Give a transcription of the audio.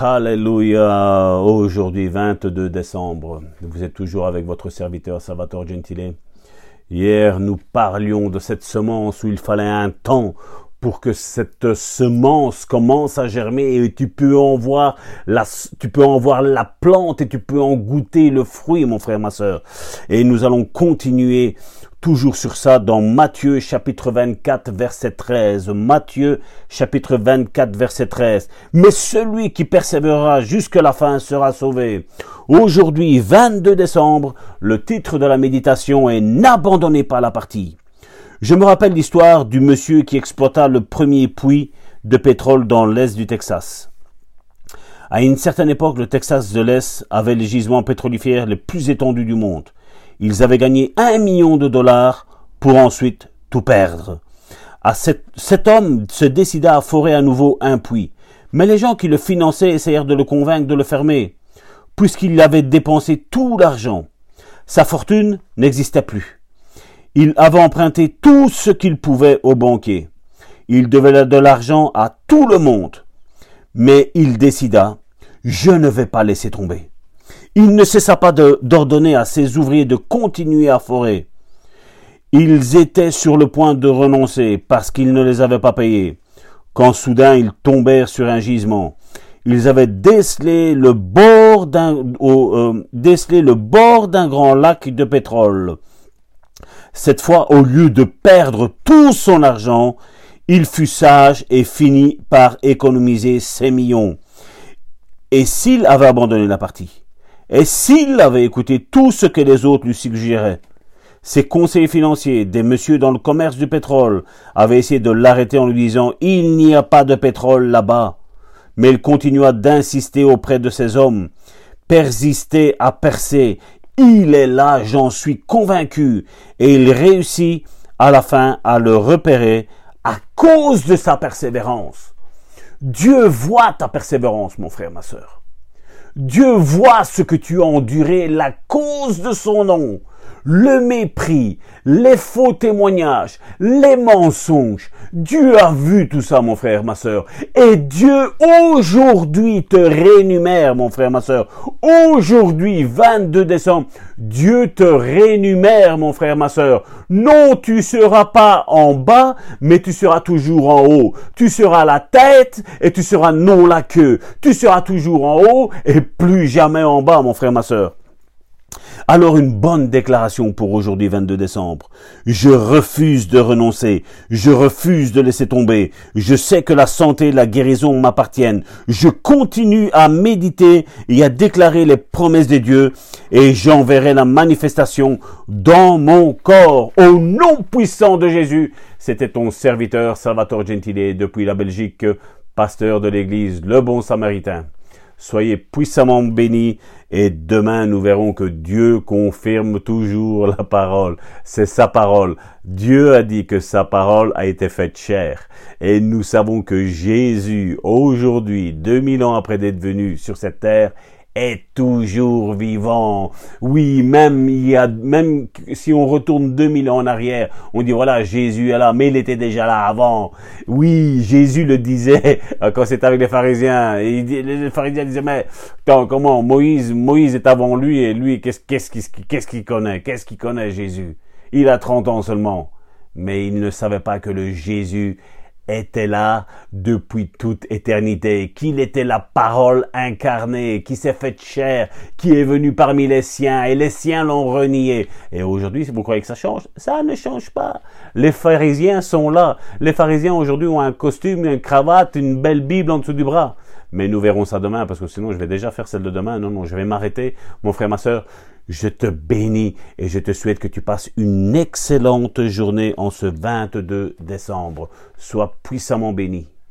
Alléluia. Aujourd'hui, 22 décembre, vous êtes toujours avec votre serviteur Salvatore Gentile. Hier, nous parlions de cette semence où il fallait un temps pour que cette semence commence à germer et tu peux en voir la, tu peux en voir la plante et tu peux en goûter le fruit, mon frère, ma soeur. Et nous allons continuer toujours sur ça dans Matthieu chapitre 24 verset 13. Matthieu chapitre 24 verset 13. Mais celui qui persévérera jusqu'à la fin sera sauvé. Aujourd'hui, 22 décembre, le titre de la méditation est N'abandonnez pas la partie. Je me rappelle l'histoire du monsieur qui exploita le premier puits de pétrole dans l'est du Texas. À une certaine époque, le Texas de l'Est avait les gisements pétrolifères les plus étendus du monde. Ils avaient gagné un million de dollars pour ensuite tout perdre. Cet, cet homme se décida à forer à nouveau un puits. Mais les gens qui le finançaient essayèrent de le convaincre de le fermer, puisqu'il avait dépensé tout l'argent. Sa fortune n'existait plus. Il avait emprunté tout ce qu'il pouvait aux banquiers. Il devait de l'argent à tout le monde. Mais il décida, je ne vais pas laisser tomber. Il ne cessa pas d'ordonner à ses ouvriers de continuer à forer. Ils étaient sur le point de renoncer parce qu'ils ne les avaient pas payés, quand soudain ils tombèrent sur un gisement. Ils avaient décelé le bord d'un euh, décelé le bord d'un grand lac de pétrole. Cette fois, au lieu de perdre tout son argent, il fut sage et finit par économiser ses millions. Et s'il avait abandonné la partie, et s'il avait écouté tout ce que les autres lui suggéraient, ses conseillers financiers, des messieurs dans le commerce du pétrole, avaient essayé de l'arrêter en lui disant Il n'y a pas de pétrole là-bas. Mais il continua d'insister auprès de ces hommes, persister à perser, il est là, j'en suis convaincu. Et il réussit à la fin à le repérer à cause de sa persévérance. Dieu voit ta persévérance, mon frère, ma soeur. Dieu voit ce que tu as enduré, la cause de son nom le mépris, les faux témoignages, les mensonges. Dieu a vu tout ça, mon frère, ma sœur. Et Dieu aujourd'hui te rénumère, mon frère, ma sœur. Aujourd'hui, 22 décembre, Dieu te rénumère, mon frère, ma sœur. Non, tu seras pas en bas, mais tu seras toujours en haut. Tu seras la tête et tu seras non la queue. Tu seras toujours en haut et plus jamais en bas, mon frère, ma sœur. Alors une bonne déclaration pour aujourd'hui 22 décembre. Je refuse de renoncer. Je refuse de laisser tomber. Je sais que la santé et la guérison m'appartiennent. Je continue à méditer et à déclarer les promesses de Dieu et j'enverrai la manifestation dans mon corps au nom puissant de Jésus. C'était ton serviteur Salvatore Gentile depuis la Belgique, pasteur de l'église Le Bon Samaritain. Soyez puissamment bénis et demain nous verrons que Dieu confirme toujours la parole. C'est sa parole. Dieu a dit que sa parole a été faite chair. Et nous savons que Jésus, aujourd'hui, 2000 ans après d'être venu sur cette terre, est toujours vivant. Oui, même il y a, même si on retourne 2000 ans en arrière, on dit voilà, Jésus est là, mais il était déjà là avant. Oui, Jésus le disait quand c'était avec les pharisiens. Les pharisiens disaient mais comment Moïse, Moïse est avant lui et lui qu'est-ce qu'est-ce qu'il connaît? Qu'est-ce qu'il connaît Jésus? Il a 30 ans seulement. Mais il ne savait pas que le Jésus était là depuis toute éternité, qu'il était la parole incarnée, qui s'est faite chair, qui est venu parmi les siens, et les siens l'ont renié. Et aujourd'hui, si vous croyez que ça change, ça ne change pas. Les pharisiens sont là. Les pharisiens aujourd'hui ont un costume, une cravate, une belle Bible en dessous du bras. Mais nous verrons ça demain, parce que sinon je vais déjà faire celle de demain. Non, non, je vais m'arrêter. Mon frère, ma soeur, je te bénis et je te souhaite que tu passes une excellente journée en ce 22 décembre. Sois puissamment béni.